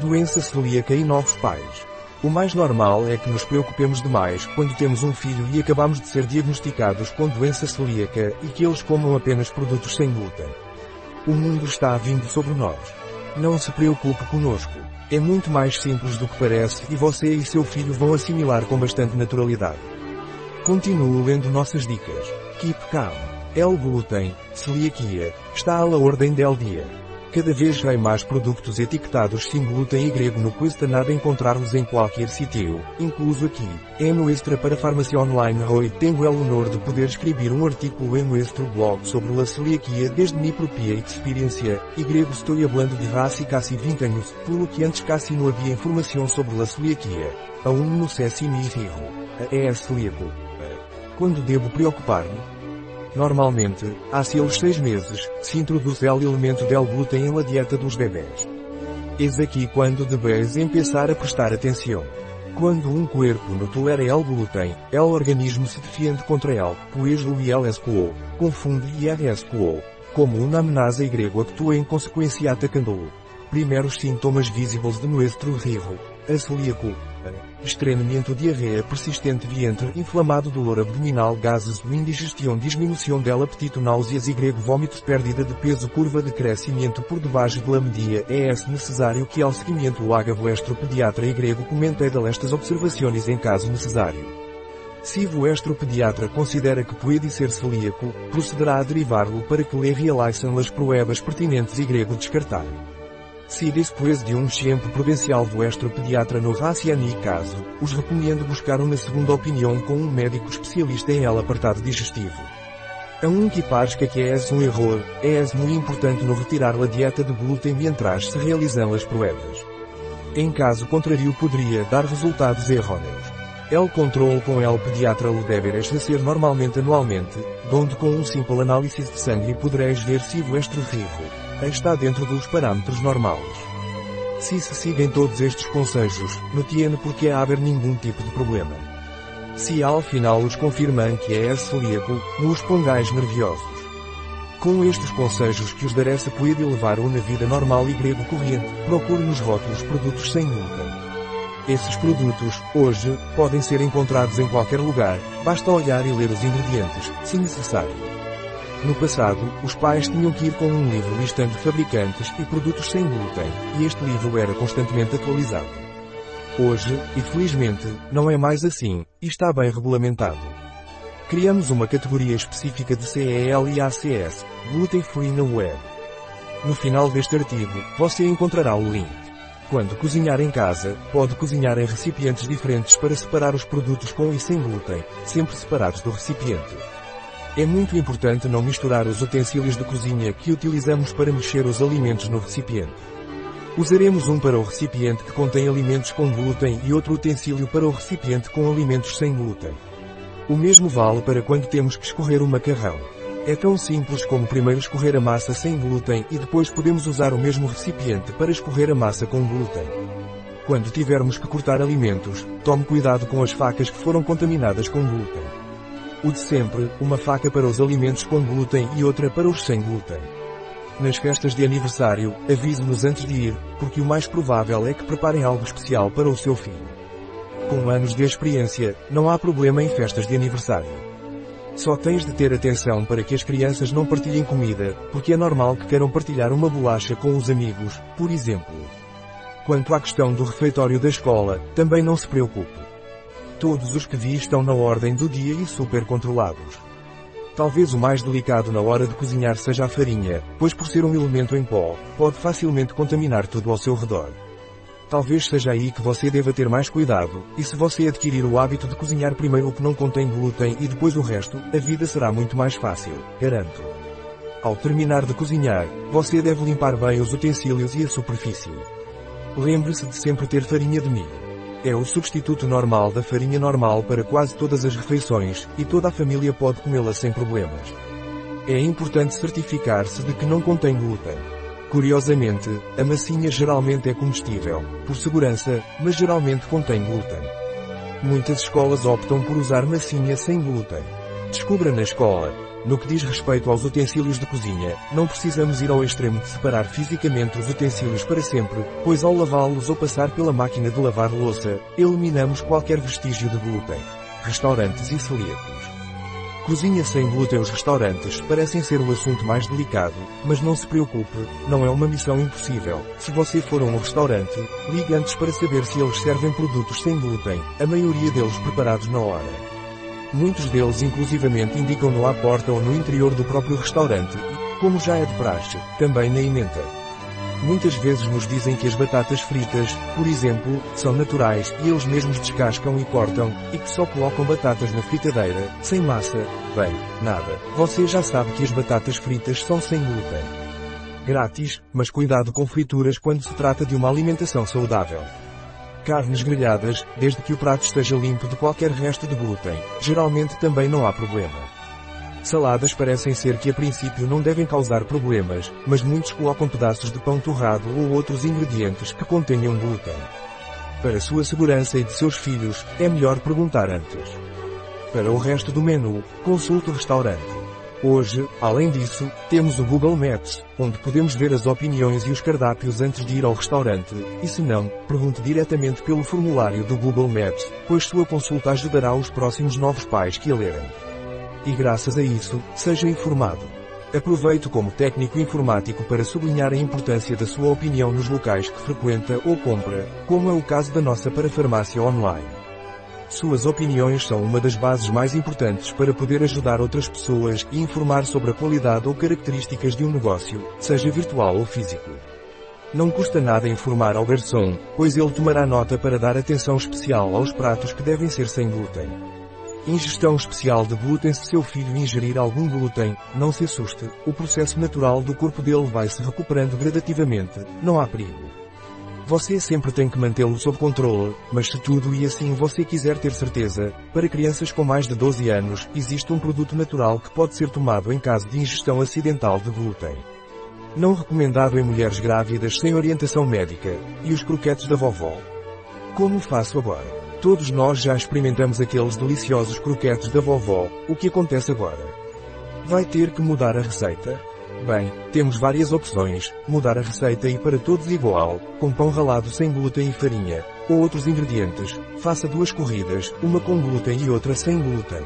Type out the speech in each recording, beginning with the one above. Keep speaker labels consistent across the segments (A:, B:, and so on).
A: Doença celíaca e novos pais. O mais normal é que nos preocupemos demais quando temos um filho e acabamos de ser diagnosticados com doença celíaca e que eles comam apenas produtos sem glúten. O mundo está vindo sobre nós. Não se preocupe conosco. É muito mais simples do que parece e você e seu filho vão assimilar com bastante naturalidade. Continuo lendo nossas dicas. Keep calm. El glúten, celiaquia, está à ordem del dia. Cada vez vem mais produtos etiquetados sem glúten e grego no custa nada encontrar-los em qualquer sítio, incluso aqui. É no extra para farmácia online hoje tenho el honor de poder escrever um artículo em nuestro blog sobre a celiaquia desde minha própria experiência, e grego estou falando de raça casi 20 anos, pelo que antes casi não havia informação sobre a celiaquia. Aún no sé si mi hijo é celíaco. Quando devo preocupar-me? Normalmente, há seus seis meses, se introduz el elemento del glúten la dieta dos bebés. Eis aqui quando debes empezar a prestar atenção. Quando um corpo não tolera el glúten, el organismo se defiende contra el, pois o ILSQO, confunde IRSQO, como uma amenaza grego actua em consequência atacando-o. Primeiros sintomas visíveis de nuestro rivo, a celíaco, estranhamento diarreia persistente vientre inflamado dolor abdominal gases indigestão diminuição del apetito náuseas e grego vômitos pérdida de peso curva de crescimento por debaixo de la media é necessário que ao seguimento o haga pediatra e grego comente estas observações em caso necessário. Se vuestro pediatra considera que pode ser celíaco, procederá a derivá-lo para que lhe realicem as pruebas pertinentes e grego descartar. Se depois de um tempo prudencial vuestro pediatra no raciani caso, os recomendo buscar uma segunda opinião com um médico especialista em el apartado digestivo. A um que parece que é um erro, é muito importante no retirar a dieta de glúten mientras se realizam as pruebas. Em caso contrário poderia dar resultados errôneos. El controle com el pediatra o deveres ser normalmente anualmente, donde com um simples análise de sangue podereis ver se vuestro rico está dentro dos parâmetros normais. Se se seguem todos estes conselhos, não tiene porque haver nenhum tipo de problema. Se ao final os confirmam que é celíaco, não os pongais nerviosos. Com estes conselhos que os darei se pode levar uma vida normal e grego corrente, procure nos rótulos produtos sem glúten. Esses produtos, hoje, podem ser encontrados em qualquer lugar, basta olhar e ler os ingredientes, se necessário. No passado, os pais tinham que ir com um livro listando fabricantes e produtos sem glúten, e este livro era constantemente atualizado. Hoje, infelizmente, não é mais assim, e está bem regulamentado. Criamos uma categoria específica de CEL e ACS, Gluten Free na web. No final deste artigo, você encontrará o link. Quando cozinhar em casa, pode cozinhar em recipientes diferentes para separar os produtos com e sem glúten, sempre separados do recipiente. É muito importante não misturar os utensílios de cozinha que utilizamos para mexer os alimentos no recipiente. Usaremos um para o recipiente que contém alimentos com glúten e outro utensílio para o recipiente com alimentos sem glúten. O mesmo vale para quando temos que escorrer o macarrão. É tão simples como primeiro escorrer a massa sem glúten e depois podemos usar o mesmo recipiente para escorrer a massa com glúten. Quando tivermos que cortar alimentos, tome cuidado com as facas que foram contaminadas com glúten. O de sempre, uma faca para os alimentos com glúten e outra para os sem glúten. Nas festas de aniversário, avise-nos antes de ir, porque o mais provável é que preparem algo especial para o seu filho. Com anos de experiência, não há problema em festas de aniversário. Só tens de ter atenção para que as crianças não partilhem comida, porque é normal que queiram partilhar uma bolacha com os amigos, por exemplo. Quanto à questão do refeitório da escola, também não se preocupe. Todos os que vi estão na ordem do dia e super controlados. Talvez o mais delicado na hora de cozinhar seja a farinha, pois por ser um elemento em pó, pode facilmente contaminar tudo ao seu redor. Talvez seja aí que você deva ter mais cuidado, e se você adquirir o hábito de cozinhar primeiro o que não contém glúten e depois o resto, a vida será muito mais fácil, garanto. Ao terminar de cozinhar, você deve limpar bem os utensílios e a superfície. Lembre-se de sempre ter farinha de milho. É o substituto normal da farinha normal para quase todas as refeições, e toda a família pode comê-la sem problemas. É importante certificar-se de que não contém glúten. Curiosamente, a massinha geralmente é comestível, por segurança, mas geralmente contém glúten. Muitas escolas optam por usar massinha sem glúten. Descubra na escola. No que diz respeito aos utensílios de cozinha, não precisamos ir ao extremo de separar fisicamente os utensílios para sempre, pois ao lavá-los ou passar pela máquina de lavar louça, eliminamos qualquer vestígio de glúten. Restaurantes e celíacos. Cozinha sem glúten Os restaurantes parecem ser o assunto mais delicado, mas não se preocupe, não é uma missão impossível. Se você for a um restaurante, ligue antes para saber se eles servem produtos sem glúten, a maioria deles preparados na hora. Muitos deles inclusivamente indicam-no à porta ou no interior do próprio restaurante, e, como já é de praxe, também na emenda. Muitas vezes nos dizem que as batatas fritas, por exemplo, são naturais e eles mesmos descascam e cortam, e que só colocam batatas na fritadeira, sem massa. Bem, nada. Você já sabe que as batatas fritas são sem glúten. Grátis, mas cuidado com frituras quando se trata de uma alimentação saudável. Carnes grelhadas, desde que o prato esteja limpo de qualquer resto de glúten, geralmente também não há problema. Saladas parecem ser que a princípio não devem causar problemas, mas muitos colocam pedaços de pão torrado ou outros ingredientes que contenham glúten. Para sua segurança e de seus filhos, é melhor perguntar antes. Para o resto do menu, consulte o restaurante. Hoje, além disso, temos o Google Maps, onde podemos ver as opiniões e os cardápios antes de ir ao restaurante, e se não, pergunte diretamente pelo formulário do Google Maps, pois sua consulta ajudará os próximos novos pais que a lerem. E graças a isso, seja informado. Aproveito como técnico informático para sublinhar a importância da sua opinião nos locais que frequenta ou compra, como é o caso da nossa parafarmácia online. Suas opiniões são uma das bases mais importantes para poder ajudar outras pessoas e informar sobre a qualidade ou características de um negócio, seja virtual ou físico. Não custa nada informar ao garçom, pois ele tomará nota para dar atenção especial aos pratos que devem ser sem glúten. Ingestão especial de glúten Se seu filho ingerir algum glúten, não se assuste, o processo natural do corpo dele vai se recuperando gradativamente, não há perigo. Você sempre tem que mantê-lo sob controle, mas se tudo e assim você quiser ter certeza, para crianças com mais de 12 anos, existe um produto natural que pode ser tomado em caso de ingestão acidental de glúten. Não recomendado em mulheres grávidas sem orientação médica, e os croquetes da vovó. Como faço agora? Todos nós já experimentamos aqueles deliciosos croquetes da vovó, o que acontece agora? Vai ter que mudar a receita? Bem, temos várias opções, mudar a receita e para todos igual, com pão ralado sem glúten e farinha, ou outros ingredientes, faça duas corridas, uma com glúten e outra sem glúten.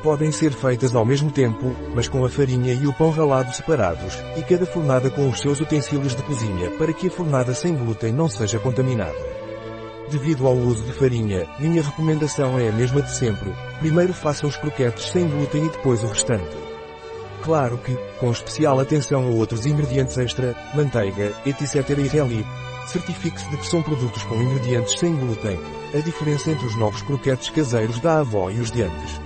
A: Podem ser feitas ao mesmo tempo, mas com a farinha e o pão ralado separados, e cada fornada com os seus utensílios de cozinha para que a fornada sem glúten não seja contaminada. Devido ao uso de farinha, minha recomendação é a mesma de sempre. Primeiro faça os croquetes sem glúten e depois o restante. Claro que, com especial atenção a outros ingredientes extra, manteiga, etc. e relief, certifique-se de que são produtos com ingredientes sem glúten. A diferença entre os novos croquetes caseiros da avó e os de antes.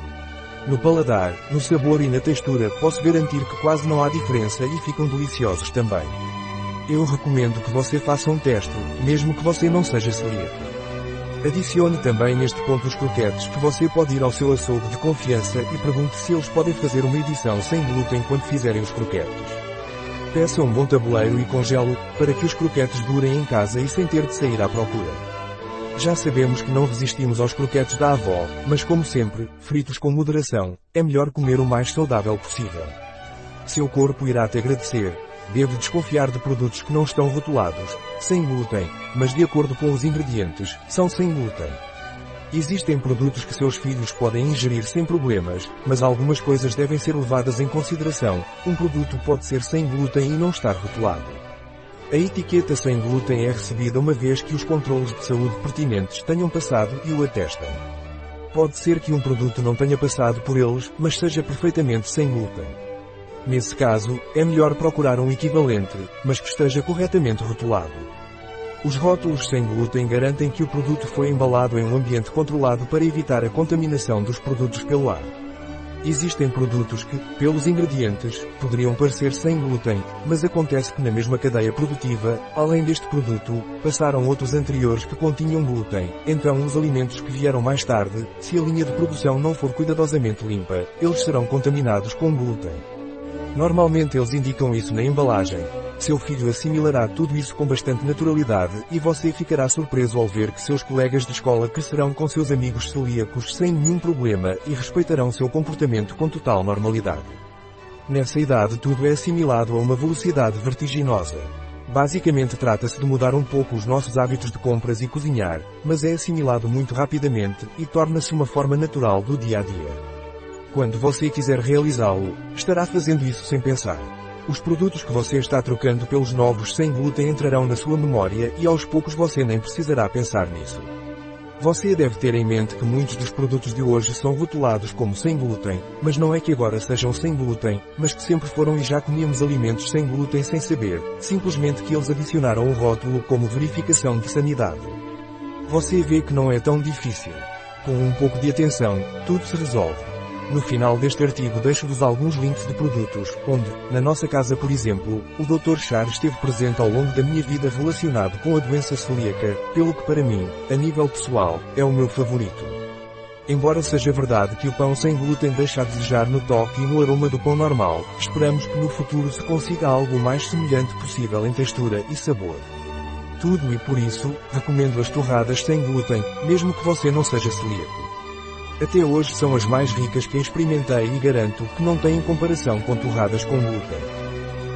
A: No paladar, no sabor e na textura posso garantir que quase não há diferença e ficam deliciosos também. Eu recomendo que você faça um teste, mesmo que você não seja celíaco. Adicione também neste ponto os croquetes que você pode ir ao seu açougue de confiança e pergunte se eles podem fazer uma edição sem glúten quando fizerem os croquetes. Peça um bom tabuleiro e congelo, para que os croquetes durem em casa e sem ter de sair à procura. Já sabemos que não resistimos aos croquetes da avó, mas como sempre, fritos com moderação, é melhor comer o mais saudável possível. Seu corpo irá te agradecer, Deve desconfiar de produtos que não estão rotulados, sem glúten, mas de acordo com os ingredientes, são sem glúten. Existem produtos que seus filhos podem ingerir sem problemas, mas algumas coisas devem ser levadas em consideração. Um produto pode ser sem glúten e não estar rotulado. A etiqueta sem glúten é recebida uma vez que os controles de saúde pertinentes tenham passado e o atestam. Pode ser que um produto não tenha passado por eles, mas seja perfeitamente sem glúten. Nesse caso, é melhor procurar um equivalente, mas que esteja corretamente rotulado. Os rótulos sem glúten garantem que o produto foi embalado em um ambiente controlado para evitar a contaminação dos produtos pelo ar. Existem produtos que, pelos ingredientes, poderiam parecer sem glúten, mas acontece que na mesma cadeia produtiva, além deste produto, passaram outros anteriores que continham glúten. Então os alimentos que vieram mais tarde, se a linha de produção não for cuidadosamente limpa, eles serão contaminados com glúten. Normalmente eles indicam isso na embalagem. Seu filho assimilará tudo isso com bastante naturalidade e você ficará surpreso ao ver que seus colegas de escola crescerão com seus amigos celíacos sem nenhum problema e respeitarão seu comportamento com total normalidade. Nessa idade tudo é assimilado a uma velocidade vertiginosa. Basicamente trata-se de mudar um pouco os nossos hábitos de compras e cozinhar, mas é assimilado muito rapidamente e torna-se uma forma natural do dia a dia. Quando você quiser realizá-lo, estará fazendo isso sem pensar. Os produtos que você está trocando pelos novos sem glúten entrarão na sua memória e aos poucos você nem precisará pensar nisso. Você deve ter em mente que muitos dos produtos de hoje são rotulados como sem glúten, mas não é que agora sejam sem glúten, mas que sempre foram e já comíamos alimentos sem glúten sem saber, simplesmente que eles adicionaram o rótulo como verificação de sanidade. Você vê que não é tão difícil. Com um pouco de atenção, tudo se resolve. No final deste artigo deixo-vos alguns links de produtos, onde, na nossa casa por exemplo, o Dr. Char esteve presente ao longo da minha vida relacionado com a doença celíaca, pelo que para mim, a nível pessoal, é o meu favorito. Embora seja verdade que o pão sem glúten deixa a desejar no toque e no aroma do pão normal, esperamos que no futuro se consiga algo mais semelhante possível em textura e sabor. Tudo e por isso, recomendo as torradas sem glúten, mesmo que você não seja celíaco. Até hoje são as mais ricas que experimentei e garanto que não têm comparação com torradas com glúten.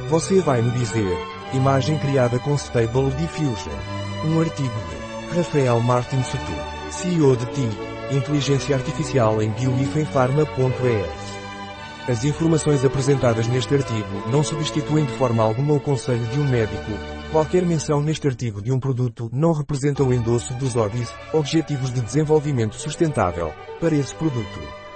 A: Você vai me dizer, imagem criada com Stable Diffusion. Um artigo de Rafael Martin Sutu, CEO de TI, Inteligência Artificial em bioifenfarma.es. As informações apresentadas neste artigo não substituem de forma alguma o conselho de um médico, Qualquer menção neste artigo de um produto não representa o endosso dos ODIs, Objetivos de Desenvolvimento Sustentável, para esse produto.